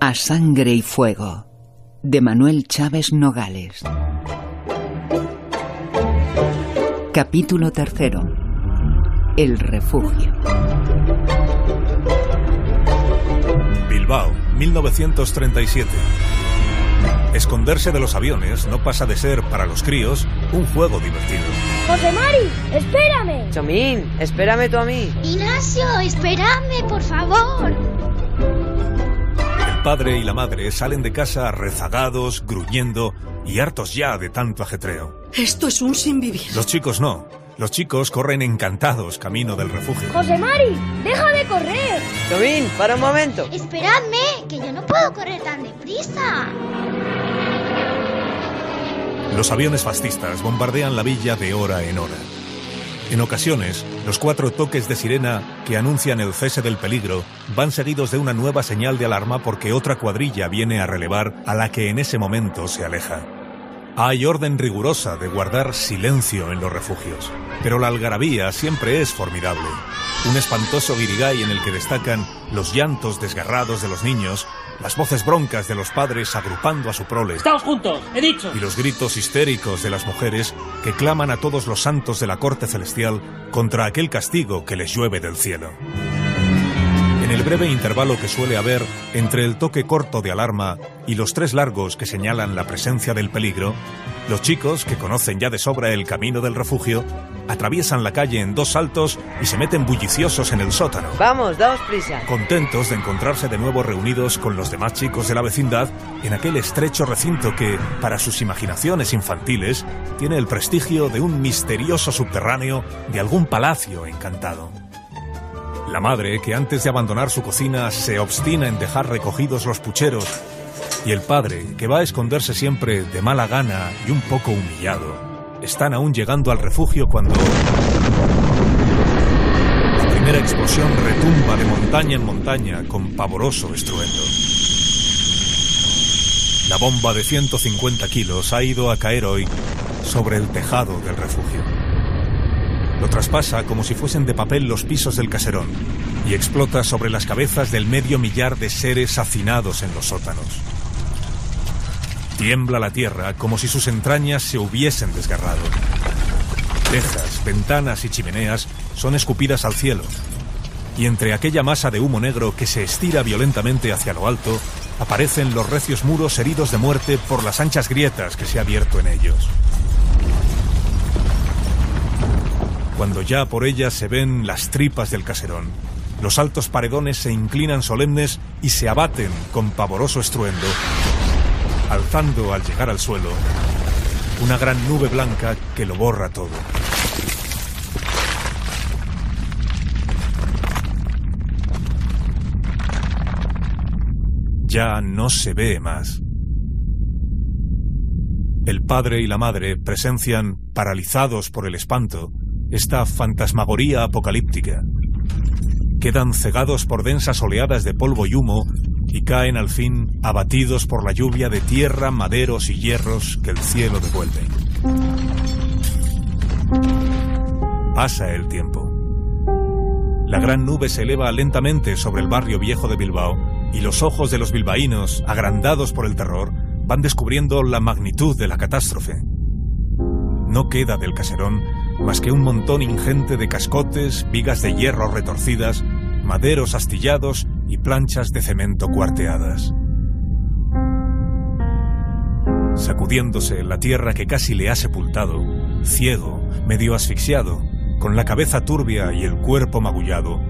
A sangre y fuego de Manuel Chávez Nogales. Capítulo tercero. El refugio. Bilbao, 1937. Esconderse de los aviones no pasa de ser, para los críos, un juego divertido. José Mari, espérame. Chomín, espérame tú a mí. Ignacio, espérame, por favor. El padre y la madre salen de casa rezagados, gruñendo y hartos ya de tanto ajetreo. Esto es un sin vivir. Los chicos no. Los chicos corren encantados camino del refugio. José Mari, deja de correr. Chomín, para un momento. Esperadme, que yo no puedo correr tan deprisa. Los aviones fascistas bombardean la villa de hora en hora. En ocasiones, los cuatro toques de sirena que anuncian el cese del peligro van seguidos de una nueva señal de alarma porque otra cuadrilla viene a relevar a la que en ese momento se aleja. Hay orden rigurosa de guardar silencio en los refugios, pero la algarabía siempre es formidable. Un espantoso guirigay en el que destacan los llantos desgarrados de los niños, las voces broncas de los padres agrupando a su prole. Estamos juntos, he dicho. Y los gritos histéricos de las mujeres que claman a todos los santos de la corte celestial contra aquel castigo que les llueve del cielo. En el breve intervalo que suele haber entre el toque corto de alarma y los tres largos que señalan la presencia del peligro, los chicos, que conocen ya de sobra el camino del refugio, atraviesan la calle en dos saltos y se meten bulliciosos en el sótano. Vamos, daos prisa. Contentos de encontrarse de nuevo reunidos con los demás chicos de la vecindad en aquel estrecho recinto que, para sus imaginaciones infantiles, tiene el prestigio de un misterioso subterráneo de algún palacio encantado. La madre, que antes de abandonar su cocina se obstina en dejar recogidos los pucheros, y el padre, que va a esconderse siempre de mala gana y un poco humillado, están aún llegando al refugio cuando... La primera explosión retumba de montaña en montaña con pavoroso estruendo. La bomba de 150 kilos ha ido a caer hoy sobre el tejado del refugio. Lo traspasa como si fuesen de papel los pisos del caserón y explota sobre las cabezas del medio millar de seres hacinados en los sótanos. Tiembla la tierra como si sus entrañas se hubiesen desgarrado. Tejas, ventanas y chimeneas son escupidas al cielo. Y entre aquella masa de humo negro que se estira violentamente hacia lo alto, aparecen los recios muros heridos de muerte por las anchas grietas que se ha abierto en ellos. Cuando ya por ellas se ven las tripas del caserón, los altos paredones se inclinan solemnes y se abaten con pavoroso estruendo, alzando al llegar al suelo una gran nube blanca que lo borra todo. Ya no se ve más. El padre y la madre presencian, paralizados por el espanto, esta fantasmagoría apocalíptica. Quedan cegados por densas oleadas de polvo y humo y caen al fin abatidos por la lluvia de tierra, maderos y hierros que el cielo devuelve. Pasa el tiempo. La gran nube se eleva lentamente sobre el barrio viejo de Bilbao y los ojos de los bilbaínos, agrandados por el terror, van descubriendo la magnitud de la catástrofe. No queda del caserón más que un montón ingente de cascotes, vigas de hierro retorcidas, maderos astillados y planchas de cemento cuarteadas. Sacudiéndose la tierra que casi le ha sepultado, ciego, medio asfixiado, con la cabeza turbia y el cuerpo magullado,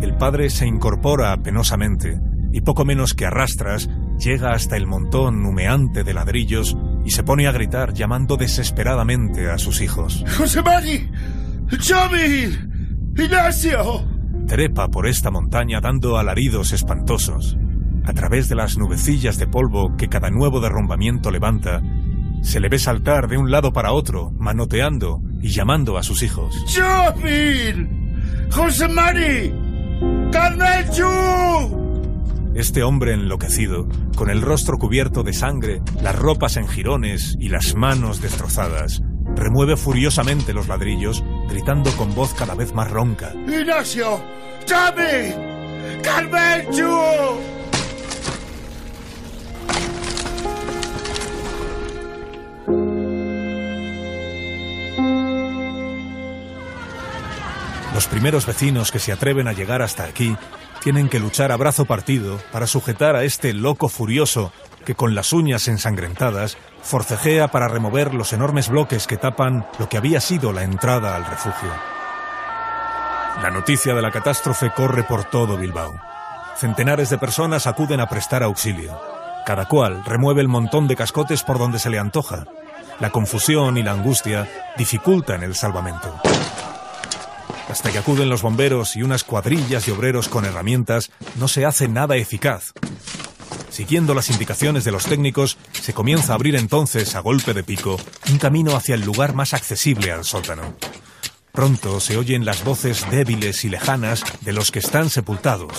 el padre se incorpora penosamente y poco menos que arrastras llega hasta el montón humeante de ladrillos y se pone a gritar llamando desesperadamente a sus hijos. ¡José Mari! ¡Ignacio! Trepa por esta montaña dando alaridos espantosos. A través de las nubecillas de polvo que cada nuevo derrumbamiento levanta, se le ve saltar de un lado para otro, manoteando y llamando a sus hijos. ¡Chomil! ¡José Mari! Este hombre enloquecido, con el rostro cubierto de sangre, las ropas en jirones y las manos destrozadas, remueve furiosamente los ladrillos, gritando con voz cada vez más ronca. ¡Ignacio! ¡Chami! ¡Carmenchu! Los primeros vecinos que se atreven a llegar hasta aquí tienen que luchar a brazo partido para sujetar a este loco furioso que con las uñas ensangrentadas forcejea para remover los enormes bloques que tapan lo que había sido la entrada al refugio. La noticia de la catástrofe corre por todo Bilbao. Centenares de personas acuden a prestar auxilio. Cada cual remueve el montón de cascotes por donde se le antoja. La confusión y la angustia dificultan el salvamento. Hasta que acuden los bomberos y unas cuadrillas de obreros con herramientas, no se hace nada eficaz. Siguiendo las indicaciones de los técnicos, se comienza a abrir entonces, a golpe de pico, un camino hacia el lugar más accesible al sótano. Pronto se oyen las voces débiles y lejanas de los que están sepultados.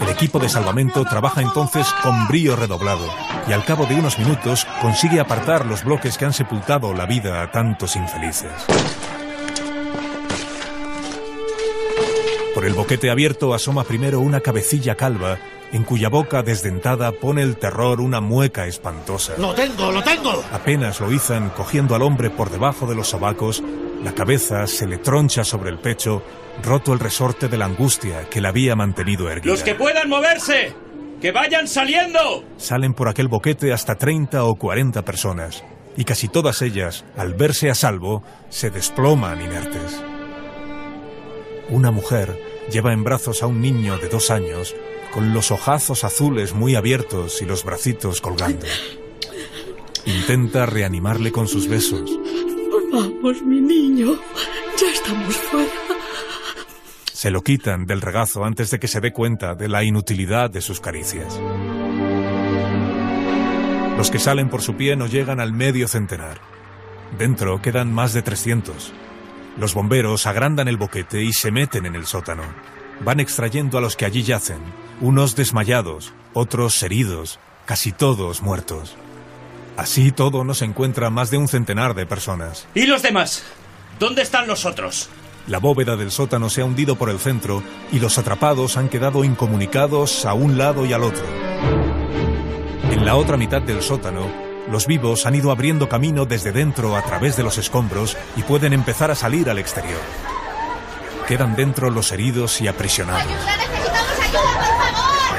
El equipo de salvamento trabaja entonces con brío redoblado y al cabo de unos minutos consigue apartar los bloques que han sepultado la vida a tantos infelices. Por el boquete abierto asoma primero una cabecilla calva en cuya boca desdentada pone el terror una mueca espantosa. ¡Lo tengo, lo tengo! Apenas lo izan cogiendo al hombre por debajo de los sobacos, la cabeza se le troncha sobre el pecho, roto el resorte de la angustia que la había mantenido erguida. ¡Los que puedan moverse! ¡Que vayan saliendo! Salen por aquel boquete hasta 30 o 40 personas, y casi todas ellas, al verse a salvo, se desploman inertes. Una mujer lleva en brazos a un niño de dos años, con los ojazos azules muy abiertos y los bracitos colgando. Intenta reanimarle con sus besos. Vamos, mi niño. Ya estamos fuera. Se lo quitan del regazo antes de que se dé cuenta de la inutilidad de sus caricias. Los que salen por su pie no llegan al medio centenar. Dentro quedan más de 300. Los bomberos agrandan el boquete y se meten en el sótano. Van extrayendo a los que allí yacen, unos desmayados, otros heridos, casi todos muertos. Así todo no se encuentra más de un centenar de personas. ¿Y los demás? ¿Dónde están los otros? La bóveda del sótano se ha hundido por el centro y los atrapados han quedado incomunicados a un lado y al otro. En la otra mitad del sótano, los vivos han ido abriendo camino desde dentro a través de los escombros y pueden empezar a salir al exterior. Quedan dentro los heridos y aprisionados. ¡Ayuda! ¡Necesitamos ayuda, por favor!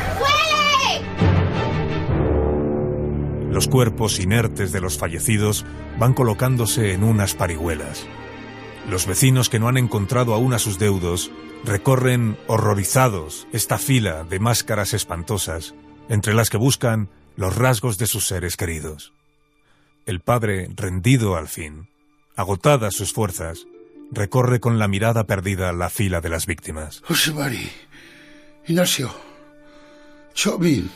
¡Huele! Los cuerpos inertes de los fallecidos van colocándose en unas parihuelas. Los vecinos que no han encontrado aún a sus deudos recorren horrorizados esta fila de máscaras espantosas, entre las que buscan los rasgos de sus seres queridos. El padre, rendido al fin, agotadas sus fuerzas, recorre con la mirada perdida la fila de las víctimas. José Mari, Ignacio, Chobin,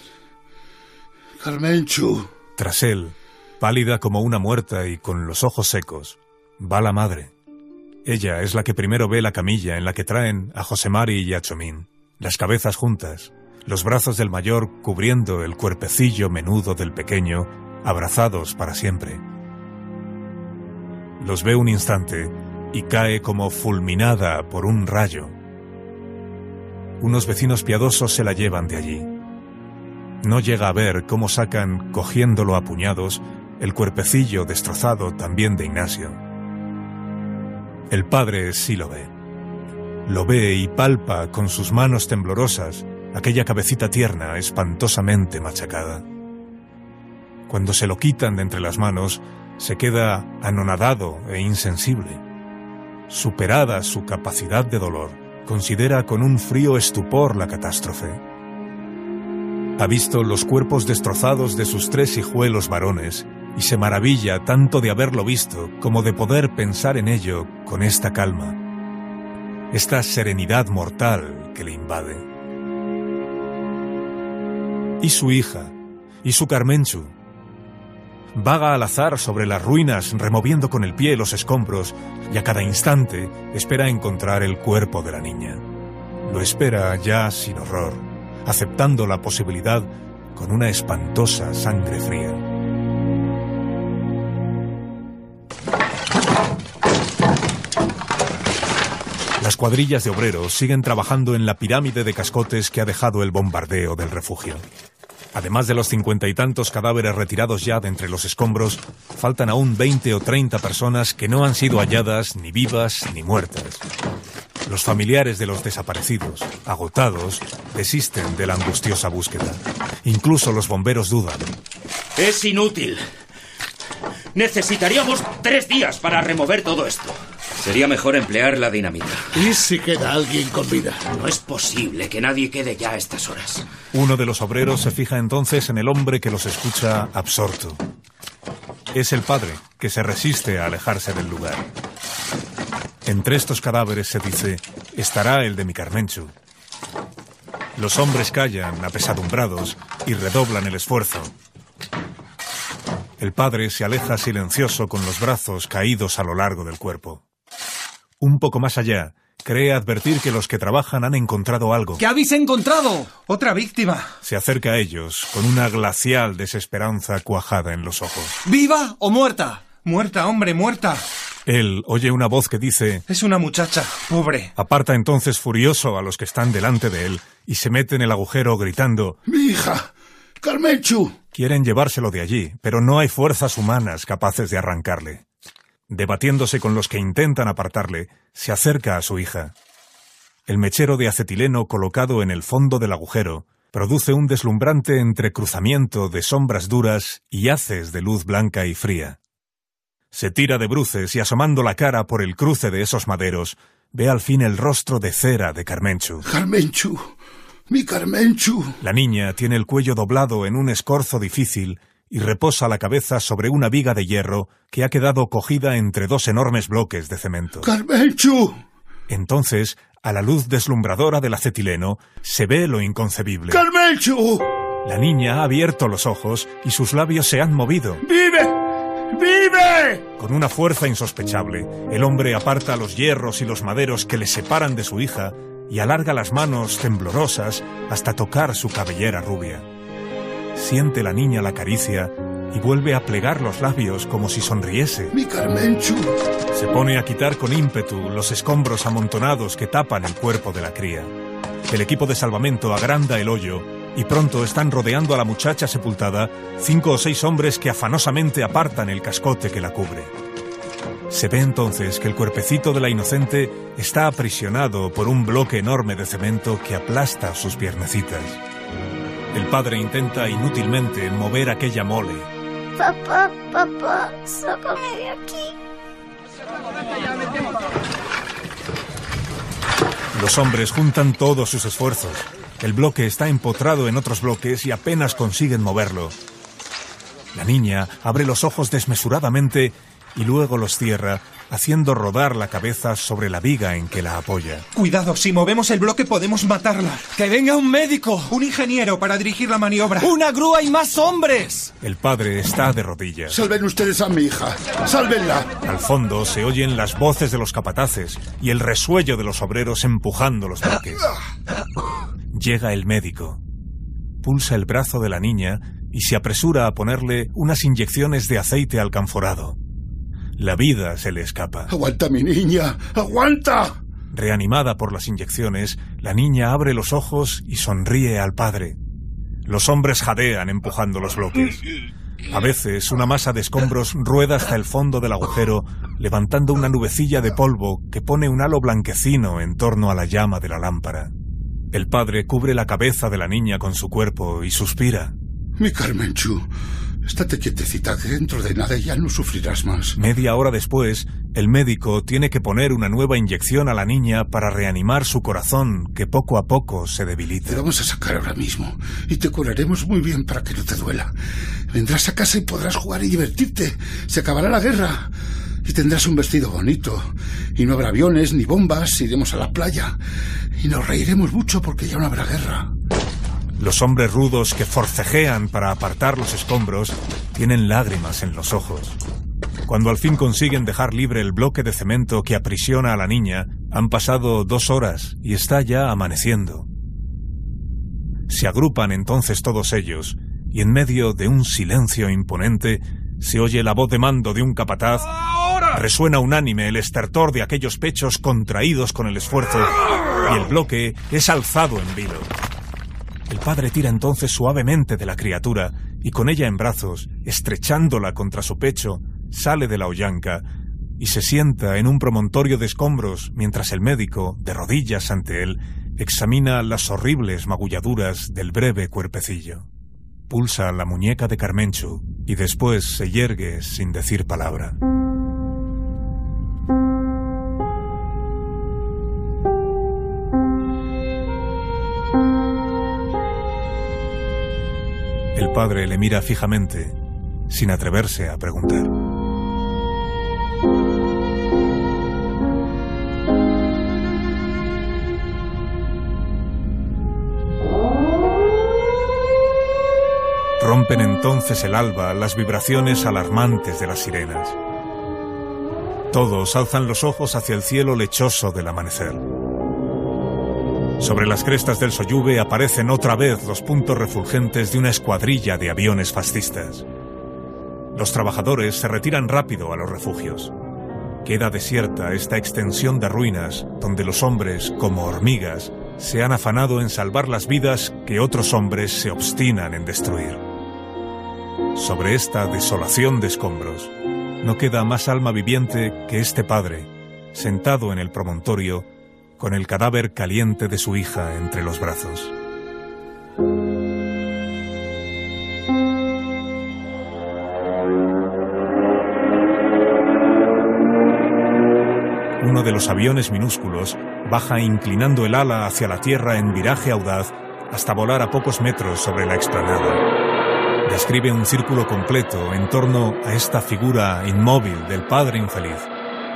Carmenchu. Tras él, pálida como una muerta y con los ojos secos, va la madre. Ella es la que primero ve la camilla en la que traen a José Mari y a Chomín, las cabezas juntas, los brazos del mayor cubriendo el cuerpecillo menudo del pequeño, abrazados para siempre. Los ve un instante y cae como fulminada por un rayo. Unos vecinos piadosos se la llevan de allí. No llega a ver cómo sacan, cogiéndolo a puñados, el cuerpecillo destrozado también de Ignacio. El padre sí lo ve. Lo ve y palpa con sus manos temblorosas aquella cabecita tierna, espantosamente machacada. Cuando se lo quitan de entre las manos, se queda anonadado e insensible. Superada su capacidad de dolor, considera con un frío estupor la catástrofe. Ha visto los cuerpos destrozados de sus tres hijuelos varones y se maravilla tanto de haberlo visto como de poder pensar en ello con esta calma, esta serenidad mortal que le invade. Y su hija, y su Carmenchu, vaga al azar sobre las ruinas removiendo con el pie los escombros y a cada instante espera encontrar el cuerpo de la niña. Lo espera ya sin horror, aceptando la posibilidad con una espantosa sangre fría. Las cuadrillas de obreros siguen trabajando en la pirámide de cascotes que ha dejado el bombardeo del refugio. Además de los cincuenta y tantos cadáveres retirados ya de entre los escombros, faltan aún 20 o 30 personas que no han sido halladas ni vivas ni muertas. Los familiares de los desaparecidos, agotados, desisten de la angustiosa búsqueda. Incluso los bomberos dudan. Es inútil. Necesitaríamos tres días para remover todo esto. Sería mejor emplear la dinamita. ¿Y si queda alguien con vida? No es posible que nadie quede ya a estas horas. Uno de los obreros se fija entonces en el hombre que los escucha absorto. Es el padre, que se resiste a alejarse del lugar. Entre estos cadáveres, se dice, estará el de mi Carmenchu. Los hombres callan, apesadumbrados, y redoblan el esfuerzo. El padre se aleja silencioso con los brazos caídos a lo largo del cuerpo. Un poco más allá, cree advertir que los que trabajan han encontrado algo. ¿Qué habéis encontrado? Otra víctima. Se acerca a ellos con una glacial desesperanza cuajada en los ojos. ¿Viva o muerta? Muerta, hombre, muerta. Él oye una voz que dice... Es una muchacha, pobre. Aparta entonces furioso a los que están delante de él y se mete en el agujero gritando... ¡Mi hija! ¡Carmenchu! Quieren llevárselo de allí, pero no hay fuerzas humanas capaces de arrancarle. Debatiéndose con los que intentan apartarle, se acerca a su hija. El mechero de acetileno colocado en el fondo del agujero produce un deslumbrante entrecruzamiento de sombras duras y haces de luz blanca y fría. Se tira de bruces y asomando la cara por el cruce de esos maderos, ve al fin el rostro de cera de Carmenchu. Carmenchu, mi Carmenchu. La niña tiene el cuello doblado en un escorzo difícil y reposa la cabeza sobre una viga de hierro que ha quedado cogida entre dos enormes bloques de cemento. ¡Carmenchu! Entonces, a la luz deslumbradora del acetileno, se ve lo inconcebible. ¡Carmenchu! La niña ha abierto los ojos y sus labios se han movido. ¡Vive! ¡Vive! Con una fuerza insospechable, el hombre aparta los hierros y los maderos que le separan de su hija y alarga las manos temblorosas hasta tocar su cabellera rubia. Siente la niña la caricia y vuelve a plegar los labios como si sonriese. ¡Mi Carmenchu! Se pone a quitar con ímpetu los escombros amontonados que tapan el cuerpo de la cría. El equipo de salvamento agranda el hoyo y pronto están rodeando a la muchacha sepultada cinco o seis hombres que afanosamente apartan el cascote que la cubre. Se ve entonces que el cuerpecito de la inocente está aprisionado por un bloque enorme de cemento que aplasta sus piernecitas. El padre intenta inútilmente mover aquella mole. Papá, papá, sácame de aquí. Los hombres juntan todos sus esfuerzos. El bloque está empotrado en otros bloques y apenas consiguen moverlo. La niña abre los ojos desmesuradamente y luego los cierra, haciendo rodar la cabeza sobre la viga en que la apoya. Cuidado, si movemos el bloque podemos matarla. ¡Que venga un médico! Un ingeniero para dirigir la maniobra. ¡Una grúa y más hombres! El padre está de rodillas. Salven ustedes a mi hija. Sálvenla. Al fondo se oyen las voces de los capataces y el resuello de los obreros empujando los bloques. Llega el médico. Pulsa el brazo de la niña y se apresura a ponerle unas inyecciones de aceite alcanforado. La vida se le escapa. ¡Aguanta, mi niña! ¡Aguanta! Reanimada por las inyecciones, la niña abre los ojos y sonríe al padre. Los hombres jadean empujando los bloques. A veces una masa de escombros rueda hasta el fondo del agujero, levantando una nubecilla de polvo que pone un halo blanquecino en torno a la llama de la lámpara. El padre cubre la cabeza de la niña con su cuerpo y suspira. Mi Carmenchu, estate quietecita, que dentro de nada ya no sufrirás más. Media hora después, el médico tiene que poner una nueva inyección a la niña para reanimar su corazón, que poco a poco se debilita. Te vamos a sacar ahora mismo y te curaremos muy bien para que no te duela. Vendrás a casa y podrás jugar y divertirte. Se acabará la guerra. Y tendrás un vestido bonito. Y no habrá aviones ni bombas. Iremos a la playa. Y nos reiremos mucho porque ya no habrá guerra. Los hombres rudos que forcejean para apartar los escombros tienen lágrimas en los ojos. Cuando al fin consiguen dejar libre el bloque de cemento que aprisiona a la niña, han pasado dos horas y está ya amaneciendo. Se agrupan entonces todos ellos, y en medio de un silencio imponente se oye la voz de mando de un capataz, resuena unánime el estertor de aquellos pechos contraídos con el esfuerzo, y el bloque es alzado en vilo. El padre tira entonces suavemente de la criatura y con ella en brazos, estrechándola contra su pecho, sale de la hollanca y se sienta en un promontorio de escombros mientras el médico, de rodillas ante él, examina las horribles magulladuras del breve cuerpecillo. Pulsa la muñeca de Carmenchu y después se yergue sin decir palabra. El padre le mira fijamente, sin atreverse a preguntar. Rompen entonces el alba las vibraciones alarmantes de las sirenas. Todos alzan los ojos hacia el cielo lechoso del amanecer. Sobre las crestas del Soyube aparecen otra vez los puntos refulgentes de una escuadrilla de aviones fascistas. Los trabajadores se retiran rápido a los refugios. Queda desierta esta extensión de ruinas donde los hombres, como hormigas, se han afanado en salvar las vidas que otros hombres se obstinan en destruir. Sobre esta desolación de escombros, no queda más alma viviente que este padre, sentado en el promontorio, con el cadáver caliente de su hija entre los brazos. Uno de los aviones minúsculos baja inclinando el ala hacia la tierra en viraje audaz hasta volar a pocos metros sobre la explanada describe un círculo completo en torno a esta figura inmóvil del padre infeliz,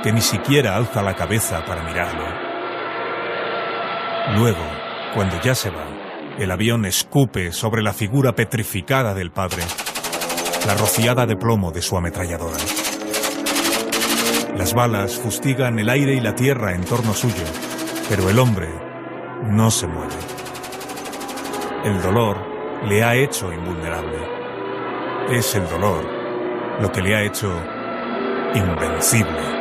que ni siquiera alza la cabeza para mirarlo. Luego, cuando ya se va, el avión escupe sobre la figura petrificada del padre la rociada de plomo de su ametralladora. Las balas fustigan el aire y la tierra en torno suyo, pero el hombre no se mueve. El dolor le ha hecho invulnerable es el dolor lo que le ha hecho invencible.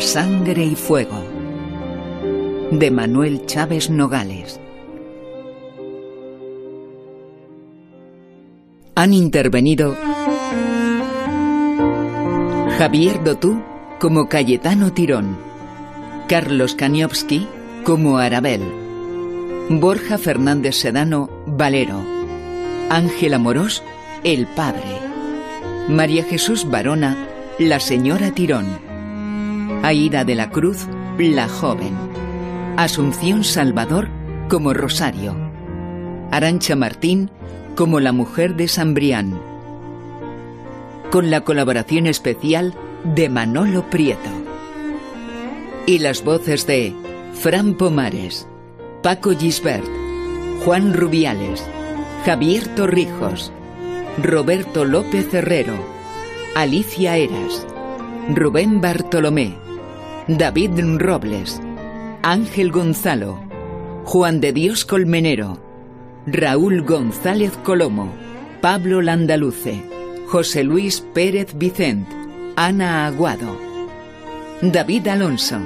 Sangre y Fuego de Manuel Chávez Nogales. Han intervenido Javier Dotú como Cayetano Tirón, Carlos Kaniowski como Arabel, Borja Fernández Sedano Valero, Ángela Morós El Padre, María Jesús Barona La Señora Tirón. Aida de la Cruz, la joven. Asunción Salvador como Rosario. Arancha Martín como la mujer de Sambrián. Con la colaboración especial de Manolo Prieto. Y las voces de Fran Pomares, Paco Gisbert, Juan Rubiales, Javier Torrijos, Roberto López Herrero, Alicia Eras, Rubén Bartolomé, David Robles, Ángel Gonzalo, Juan de Dios Colmenero, Raúl González Colomo, Pablo Landaluce, José Luis Pérez Vicent, Ana Aguado, David Alonso,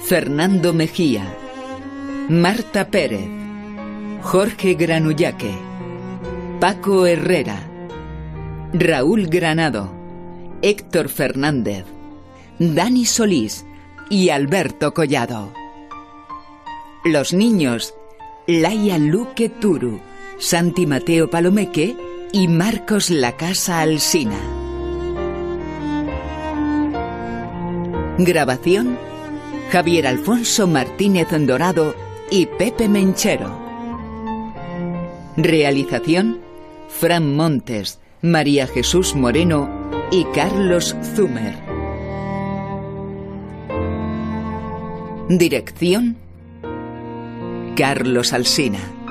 Fernando Mejía, Marta Pérez, Jorge Granullaque, Paco Herrera, Raúl Granado, Héctor Fernández, Dani Solís y Alberto Collado. Los niños, Laia Luque Turu, Santi Mateo Palomeque y Marcos La Casa Alsina. Grabación, Javier Alfonso Martínez Dorado y Pepe Menchero. Realización, Fran Montes, María Jesús Moreno y Carlos Zumer. Dirección, Carlos Alsina.